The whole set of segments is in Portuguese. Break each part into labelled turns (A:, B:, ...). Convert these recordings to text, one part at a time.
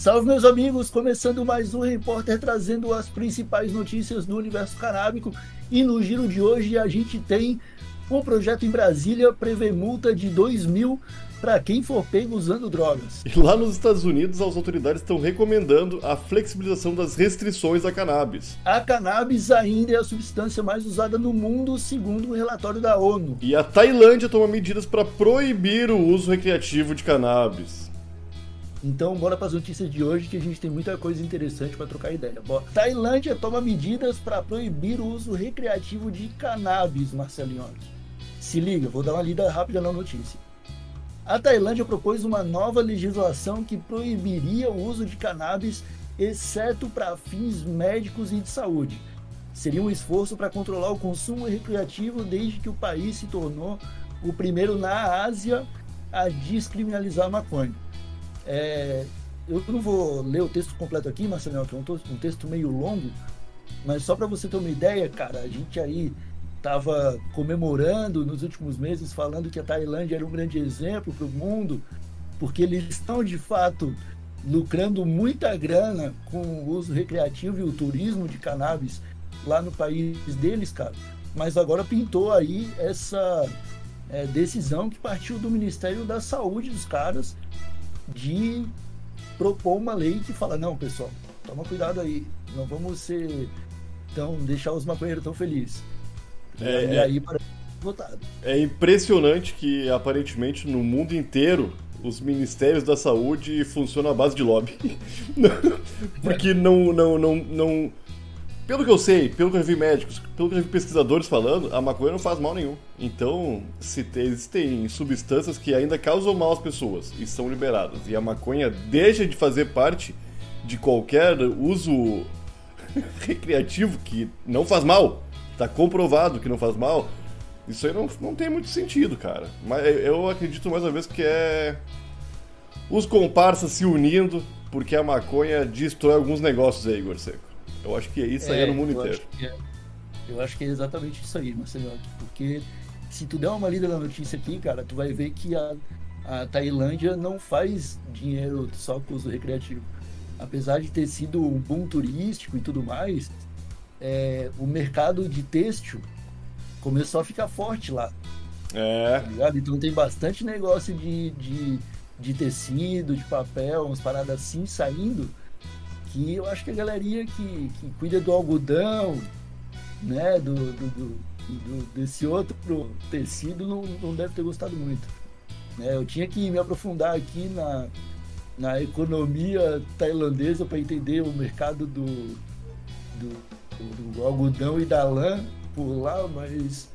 A: Salve, meus amigos! Começando mais um repórter trazendo as principais notícias do universo canábico. E no giro de hoje a gente tem um projeto em Brasília prevê multa de 2 mil para quem for pego usando drogas.
B: E lá nos Estados Unidos, as autoridades estão recomendando a flexibilização das restrições à cannabis.
A: A cannabis ainda é a substância mais usada no mundo, segundo o um relatório da ONU.
B: E a Tailândia toma medidas para proibir o uso recreativo de cannabis.
A: Então, bora para as notícias de hoje que a gente tem muita coisa interessante para trocar ideia. Bora. Tailândia toma medidas para proibir o uso recreativo de cannabis, Marcelinho. Se liga, vou dar uma lida rápida na notícia. A Tailândia propôs uma nova legislação que proibiria o uso de cannabis, exceto para fins médicos e de saúde. Seria um esforço para controlar o consumo recreativo desde que o país se tornou o primeiro na Ásia a descriminalizar a maconha. É, eu não vou ler o texto completo aqui, Marcelo, que é um texto meio longo, mas só para você ter uma ideia, cara, a gente aí estava comemorando nos últimos meses, falando que a Tailândia era um grande exemplo para o mundo, porque eles estão de fato lucrando muita grana com o uso recreativo e o turismo de cannabis lá no país deles, cara. Mas agora pintou aí essa é, decisão que partiu do Ministério da Saúde dos caras de propor uma lei que fala, não, pessoal, toma cuidado aí, não vamos ser tão, deixar os maconheiros tão felizes. É, e aí para votado.
B: É impressionante que aparentemente no mundo inteiro os ministérios da saúde funcionam à base de lobby. Porque não, não, não, não. Pelo que eu sei, pelo que eu vi médicos, pelo que eu vi pesquisadores falando, a maconha não faz mal nenhum. Então, se existem substâncias que ainda causam mal às pessoas e são liberadas, e a maconha deixa de fazer parte de qualquer uso recreativo que não faz mal, tá comprovado que não faz mal, isso aí não, não tem muito sentido, cara. Mas eu acredito mais uma vez que é os comparsas se unindo porque a maconha destrói alguns negócios aí, Igor Seco. Eu acho que isso aí é no mundo
A: eu
B: inteiro.
A: Acho é, eu acho que é exatamente isso aí, Marcelo. Porque se tu der uma lida na notícia aqui, cara, tu vai ver que a, a Tailândia não faz dinheiro só com uso recreativo. Apesar de ter sido um boom turístico e tudo mais, é, o mercado de têxtil começou a ficar forte lá.
B: É.
A: Tá então tem bastante negócio de, de, de tecido, de papel, umas paradas assim saindo. Que eu acho que a galerinha que, que cuida do algodão, né, do, do, do, do desse outro tecido, não, não deve ter gostado muito. É, eu tinha que me aprofundar aqui na, na economia tailandesa para entender o mercado do, do, do algodão e da lã por lá, mas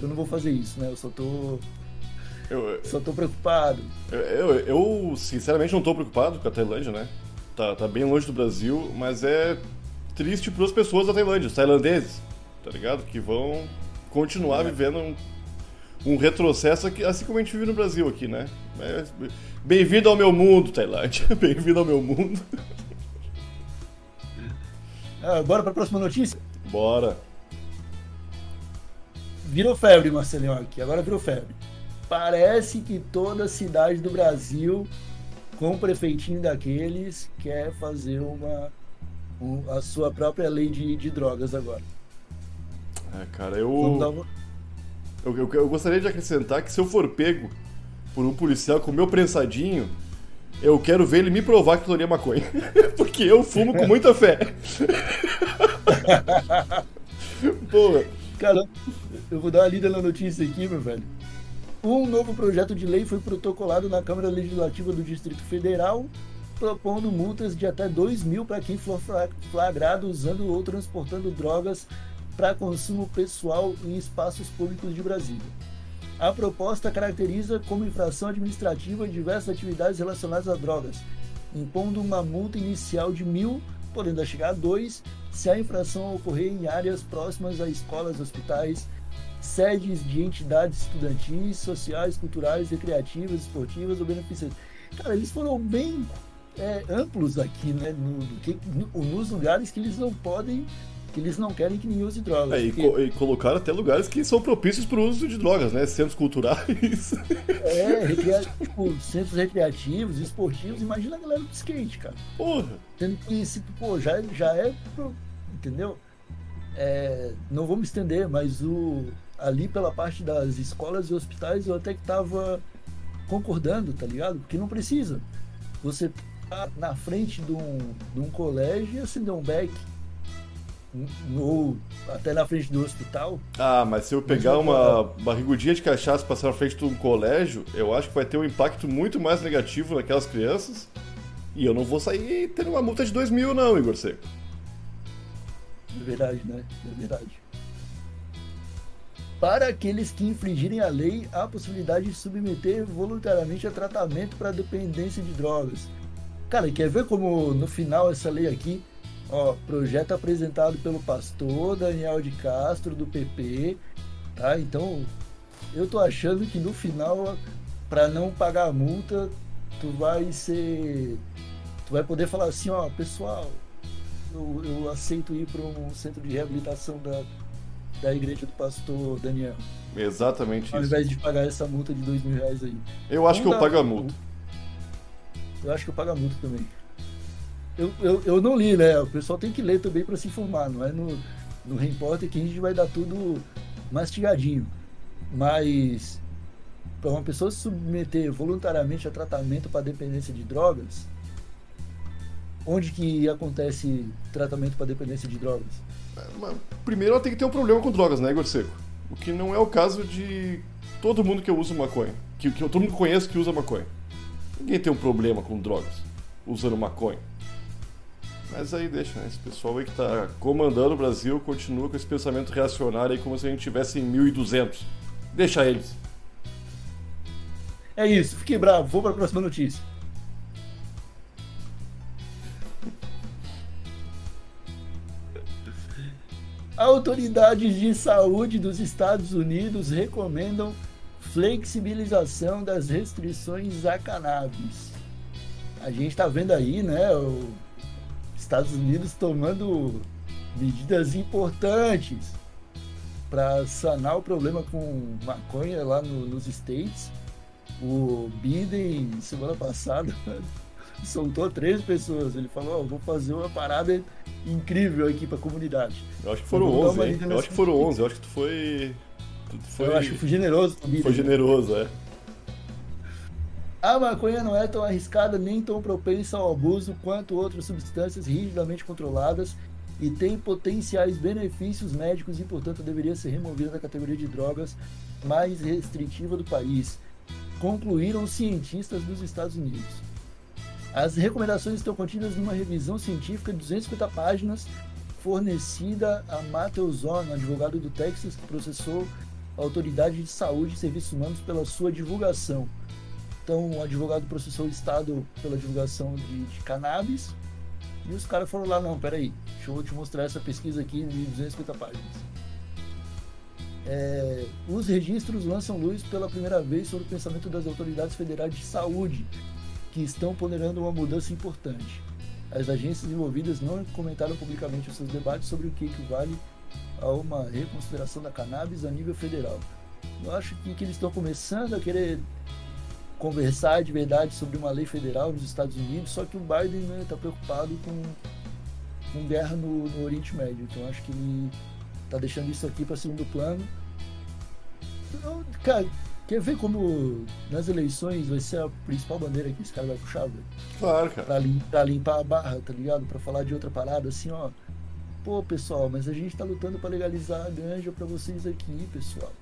A: eu não vou fazer isso, né? Eu só tô. Eu, só tô preocupado.
B: Eu, eu, eu, sinceramente não tô preocupado com a Tailândia, né? Tá, tá bem longe do Brasil, mas é triste para as pessoas da Tailândia, os tailandeses, tá ligado? Que vão continuar é. vivendo um, um retrocesso aqui, assim como a gente vive no Brasil aqui, né? Bem-vindo ao meu mundo, Tailândia. Bem-vindo ao meu mundo.
A: Ah, bora para a próxima notícia?
B: Bora.
A: Virou febre, Marcelinho, aqui. Agora virou febre. Parece que toda cidade do Brasil, com o prefeitinho daqueles, quer fazer uma, um, a sua própria lei de, de drogas agora.
B: É, cara, eu... Eu, eu... Eu gostaria de acrescentar que se eu for pego por um policial com o meu prensadinho, eu quero ver ele me provar que é maconha. Porque eu fumo com muita fé.
A: Porra. Cara, eu vou dar uma lida na notícia aqui, meu velho. Um novo projeto de lei foi protocolado na Câmara Legislativa do Distrito Federal, propondo multas de até 2 mil para quem for flagrado usando ou transportando drogas para consumo pessoal em espaços públicos de Brasília. A proposta caracteriza como infração administrativa diversas atividades relacionadas a drogas, impondo uma multa inicial de mil, podendo chegar a dois, se a infração ocorrer em áreas próximas a escolas, hospitais, sedes de entidades estudantis, sociais, culturais, recreativas, esportivas ou beneficentes. Cara, eles foram bem é, amplos aqui, né? No, no, nos lugares que eles não podem que eles não querem que ninguém use drogas.
B: É, e,
A: porque...
B: co e, colocaram até lugares que são propícios para o uso de drogas, né? Centros culturais.
A: É, recria... tipo, centros recreativos, esportivos. Imagina a galera do skate, cara.
B: Porra.
A: Tendo que pô, já, já é. Pro... Entendeu? É... não vou me estender, mas o ali pela parte das escolas e hospitais eu até que tava concordando, tá ligado? Porque não precisa. Você tá na frente de um, de um colégio e acender um beck ou até na frente do hospital.
B: Ah, mas se eu pegar uma barrigudinha de cachaça e passar na frente de um colégio, eu acho que vai ter um impacto muito mais negativo naquelas crianças. E eu não vou sair tendo uma multa de 2 mil, não, Igor Seco.
A: É verdade, né? É verdade. Para aqueles que infringirem a lei, a possibilidade de submeter voluntariamente a tratamento para dependência de drogas. Cara, quer ver como no final essa lei aqui Ó, projeto apresentado pelo pastor Daniel de Castro, do PP, tá? Então, eu tô achando que no final, para não pagar a multa, tu vai ser. Tu vai poder falar assim, ó, pessoal, eu, eu aceito ir para um centro de reabilitação da, da igreja do pastor Daniel.
B: Exatamente
A: Ao
B: isso.
A: invés de pagar essa multa de dois mil reais aí.
B: Eu acho
A: Não
B: que eu pago a multa.
A: Eu acho que eu pago a multa também. Eu, eu, eu não li, né? O pessoal tem que ler também para se informar, não é no, no repórter que a gente vai dar tudo mastigadinho. Mas para uma pessoa se submeter voluntariamente a tratamento para dependência de drogas, onde que acontece tratamento para dependência de drogas?
B: Primeiro ela tem que ter um problema com drogas, né, Igor Seco? O que não é o caso de todo mundo que usa maconha. Que, que todo mundo que conhece que usa maconha. Ninguém tem um problema com drogas usando maconha. Mas aí deixa, né? Esse pessoal aí que tá comandando o Brasil continua com esse pensamento reacionário aí como se a gente tivesse em 1200. Deixa eles.
A: É isso, fiquei bravo, vou para a próxima notícia. Autoridades de saúde dos Estados Unidos recomendam flexibilização das restrições a cannabis. A gente está vendo aí, né, os Estados Unidos tomando medidas importantes para sanar o problema com maconha lá no- nos States. O Biden, semana passada, soltou três pessoas. Ele falou: "Ó, vou fazer uma parada incrível aqui para a comunidade.
B: Eu acho que foram
A: dar
B: 11,
A: uma
B: hein? Eu acho que foram
A: notícia.
B: 11. Eu acho que tu foi. Tu foi,
A: Eu acho que fui generoso Biden.
B: foi generoso, é.
A: A maconha não é tão arriscada nem tão propensa ao abuso quanto outras substâncias rigidamente controladas e tem potenciais benefícios médicos e, portanto, deveria ser removida da categoria de drogas mais restritiva do país, concluíram cientistas dos Estados Unidos. As recomendações estão contidas numa revisão científica de 250 páginas fornecida a Matthew Zorn, advogado do Texas, que processou a Autoridade de Saúde e Serviços Humanos pela sua divulgação. Então, o advogado processou o Estado pela divulgação de, de cannabis e os caras foram lá, não, peraí, deixa eu te mostrar essa pesquisa aqui de 250 páginas. É, os registros lançam luz pela primeira vez sobre o pensamento das autoridades federais de saúde, que estão ponderando uma mudança importante. As agências envolvidas não comentaram publicamente os seus debates sobre o que equivale a uma reconsideração da cannabis a nível federal. Eu acho que, que eles estão começando a querer conversar de verdade sobre uma lei federal nos Estados Unidos, só que o Biden está preocupado com, com guerra no, no Oriente Médio. Então acho que ele está deixando isso aqui para segundo plano. Então, cara, quer ver como nas eleições vai ser a principal bandeira que esse cara vai puxar, velho?
B: Claro, cara.
A: Pra, lim- pra limpar a barra, tá ligado? Pra falar de outra parada, assim, ó. Pô, pessoal, mas a gente tá lutando pra legalizar a ganja pra vocês aqui, pessoal.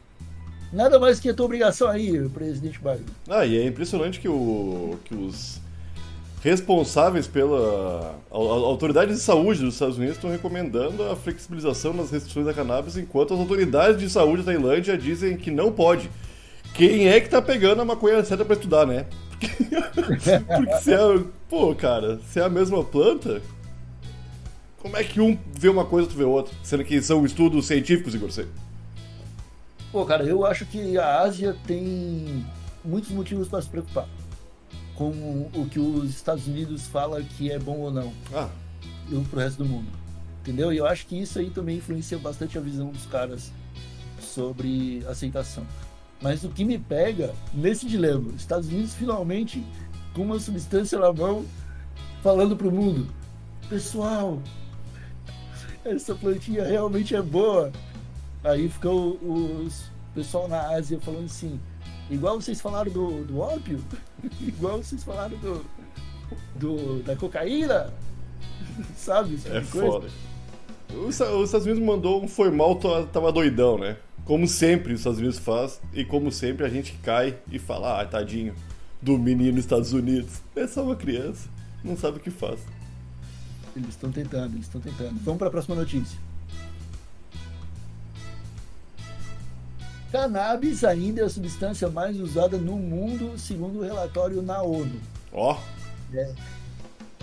A: Nada mais que a tua obrigação aí, presidente Biden.
B: Ah, e é impressionante que, o, que os responsáveis pela a, a autoridade de saúde dos Estados Unidos estão recomendando a flexibilização das restrições da cannabis, enquanto as autoridades de saúde da Tailândia dizem que não pode. Quem é que tá pegando a maconha certa pra estudar, né? Porque, se é. Pô, cara, se é a mesma planta, como é que um vê uma coisa e outro vê outra? Sendo que são estudos científicos, Igor Seco.
A: Pô, cara, eu acho que a Ásia tem muitos motivos para se preocupar com o que os Estados Unidos fala que é bom ou não
B: Ah,
A: e pro resto do mundo. Entendeu? E eu acho que isso aí também influencia bastante a visão dos caras sobre aceitação. Mas o que me pega nesse dilema, Estados Unidos finalmente com uma substância na mão falando pro mundo, pessoal, essa plantinha realmente é boa. Aí ficou os pessoal na Ásia falando assim, igual vocês falaram do, do ópio, igual vocês falaram do, do da cocaína, sabe?
B: Tipo é foda. Os, os Estados Unidos mandou um foi mal, tava doidão, né? Como sempre os Estados Unidos faz, e como sempre a gente cai e fala, ah, tadinho do menino nos Estados Unidos. É só uma criança, não sabe o que faz.
A: Eles estão tentando, eles estão tentando. Vamos para a próxima notícia. Cannabis ainda é a substância mais usada no mundo, segundo o relatório na ONU.
B: Ó. Oh.
A: É.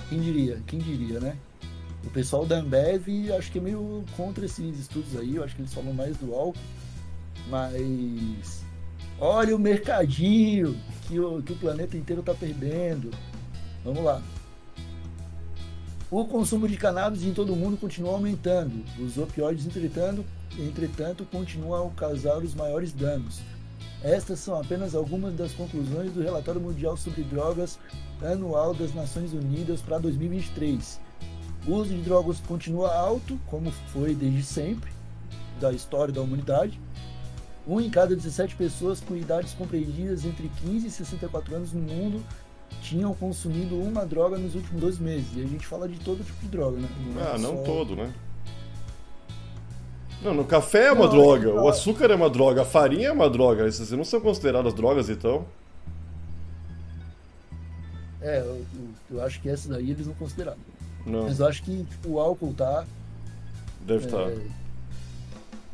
A: Quem diria? Quem diria, né? O pessoal da Ambev acho que é meio contra esses estudos aí, eu acho que eles falam mais do álcool. Mas olha o mercadinho que o, que o planeta inteiro está perdendo. Vamos lá. O consumo de cannabis em todo o mundo continua aumentando. Os opioides, entretanto, entretanto, continuam a causar os maiores danos. Estas são apenas algumas das conclusões do Relatório Mundial sobre Drogas anual das Nações Unidas para 2023. O uso de drogas continua alto, como foi desde sempre, da história da humanidade. Um em cada 17 pessoas com idades compreendidas entre 15 e 64 anos no mundo tinham consumido uma droga nos últimos dois meses. E a gente fala de todo tipo de droga, né?
B: Não é ah, não só... todo, né? Não, no café é uma não, droga, o açúcar é uma droga, a farinha é uma droga. Essas não são consideradas drogas, então?
A: É, eu, eu acho que essas daí eles não consideraram.
B: Não.
A: Mas eu acho que tipo, o álcool tá.
B: Deve estar.
A: É, tá.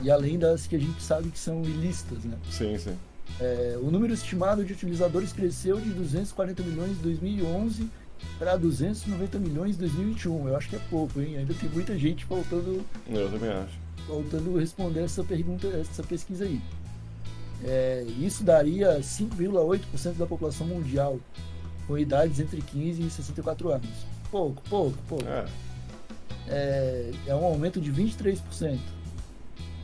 A: E além das que a gente sabe que são ilícitas, né?
B: Sim, sim.
A: É, o número estimado de utilizadores cresceu de 240 milhões em 2011 para 290 milhões em 2021. Eu acho que é pouco, hein? Ainda tem muita gente faltando.
B: Eu também acho.
A: Faltando responder essa pergunta, essa pesquisa aí. É, isso daria 5,8% da população mundial com idades entre 15 e 64 anos. Pouco, pouco, pouco.
B: É,
A: é, é um aumento de 23%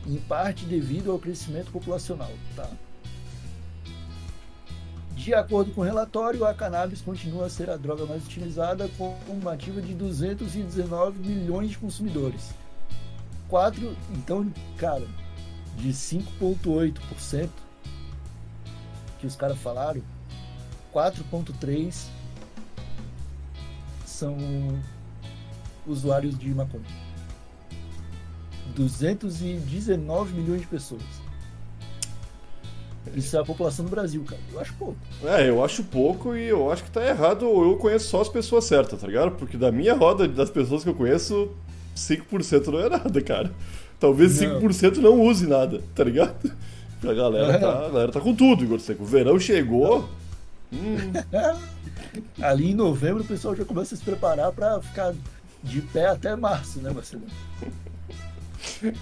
A: em parte devido ao crescimento populacional. Tá? De acordo com o relatório, a cannabis continua a ser a droga mais utilizada, com uma ativa de 219 milhões de consumidores. 4, então, cara, de 5,8% que os caras falaram, 4,3% são usuários de maconha. 219 milhões de pessoas. Isso é a população do Brasil, cara. Eu acho pouco.
B: É, eu acho pouco e eu acho que tá errado eu conheço só as pessoas certas, tá ligado? Porque da minha roda das pessoas que eu conheço, 5% não é nada, cara. Talvez não. 5% não use nada, tá ligado? A galera, tá, a galera tá com tudo, Igor Seco. O verão chegou. Hum.
A: Ali em novembro o pessoal já começa a se preparar para ficar de pé até março, né, Marcelo?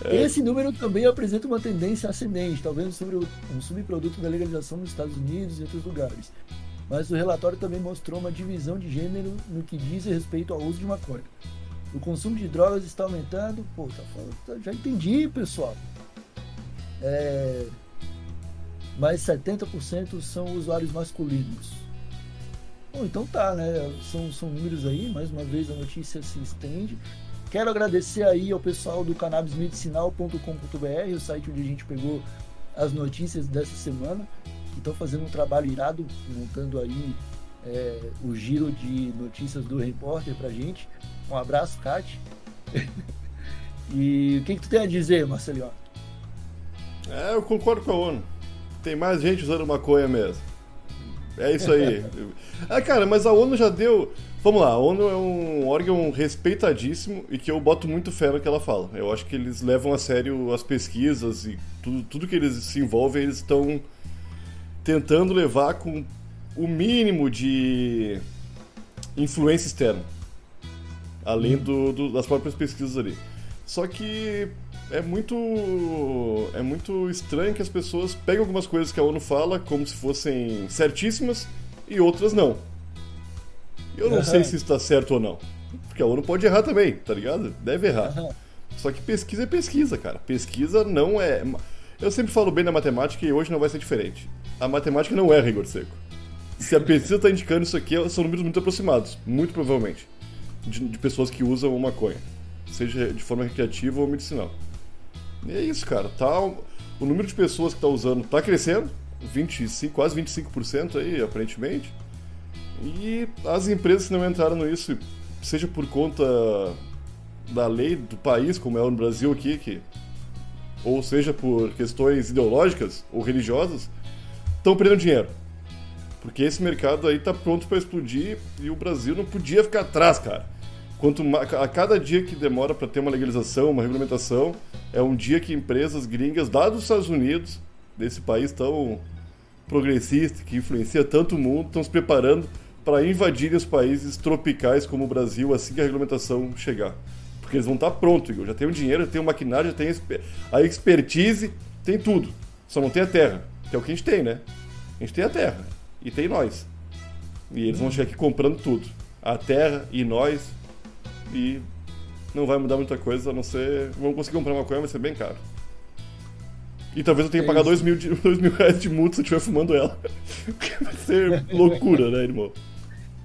A: É. Esse número também apresenta uma tendência ascendente, talvez sobre um subproduto da legalização nos Estados Unidos e outros lugares. Mas o relatório também mostrou uma divisão de gênero no que diz respeito ao uso de maconha. O consumo de drogas está aumentando. Pô, tá falando, tá, já entendi, pessoal. É, mas 70% são usuários masculinos. Bom, então tá, né? São, são números aí, mais uma vez a notícia se estende. Quero agradecer aí ao pessoal do cannabismedicinal.com.br, o site onde a gente pegou as notícias dessa semana, que estão fazendo um trabalho irado, montando aí é, o giro de notícias do repórter pra gente. Um abraço, Kat. e o que, que tu tem a dizer, Marcelinho?
B: É, eu concordo com a ONU. Tem mais gente usando maconha mesmo. É isso aí. ah, cara, mas a ONU já deu. Vamos lá, a ONU é um órgão respeitadíssimo e que eu boto muito fé no que ela fala. Eu acho que eles levam a sério as pesquisas e tudo, tudo que eles se envolvem, eles estão tentando levar com o mínimo de influência externa. Além do, do, das próprias pesquisas ali. Só que é muito é muito estranho que as pessoas pegam algumas coisas que a ONU fala como se fossem certíssimas e outras não. Eu não uhum. sei se está certo ou não. Porque a ONU pode errar também, tá ligado? Deve errar. Uhum. Só que pesquisa é pesquisa, cara. Pesquisa não é. Eu sempre falo bem da matemática e hoje não vai ser diferente. A matemática não é rigor seco. Se a pesquisa está indicando isso aqui, são números muito aproximados, muito provavelmente, de, de pessoas que usam maconha, seja de forma recreativa ou medicinal. E é isso, cara. Tá, o número de pessoas que está usando está crescendo, 25, quase 25% aí, aparentemente. E as empresas que não entraram nisso, seja por conta da lei do país, como é no Brasil aqui, que, ou seja por questões ideológicas ou religiosas, estão perdendo dinheiro. Porque esse mercado aí está pronto para explodir e o Brasil não podia ficar atrás, cara. Quanto a cada dia que demora para ter uma legalização, uma regulamentação, é um dia que empresas gringas, dados dos Estados Unidos, desse país tão progressista, que influencia tanto o mundo, estão se preparando para invadir os países tropicais como o Brasil assim que a regulamentação chegar. Porque eles vão estar tá prontos, Igor. Já tem o dinheiro, já tem o maquinário, já tem a expertise, tem tudo. Só não tem a terra, que é o que a gente tem, né? A gente tem a terra e tem nós. E eles vão chegar aqui comprando tudo. A terra e nós. E não vai mudar muita coisa, a não ser. Vamos conseguir comprar uma coisa, vai ser bem caro. E talvez eu tenha que pagar dois mil, dois mil reais de multa se eu estiver fumando ela. vai ser loucura, né, irmão?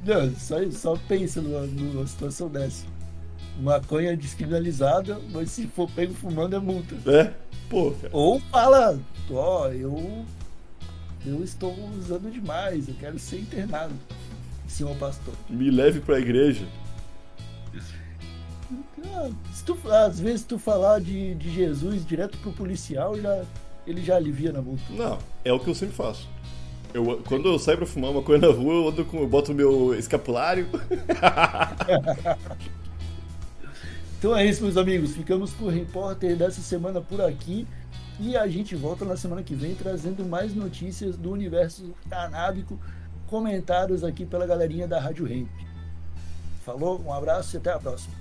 A: Não, só, só pensa numa, numa situação dessa. Maconha descriminalizada, mas se for pego fumando é multa.
B: É? Pô, cara.
A: Ou fala, ó, oh, eu. Eu estou usando demais, eu quero ser internado. Senhor pastor.
B: Me leve pra igreja.
A: Ah, tu, às vezes tu falar de, de Jesus direto pro policial, já, ele já alivia na multa.
B: Não, é o que eu sempre faço. Eu, quando eu saio pra fumar uma coisa na rua, eu, ando com, eu boto o meu escapulário.
A: então é isso, meus amigos. Ficamos com o repórter dessa semana por aqui. E a gente volta na semana que vem trazendo mais notícias do universo canábico, comentários aqui pela galerinha da Rádio Rente. Falou, um abraço e até a próxima.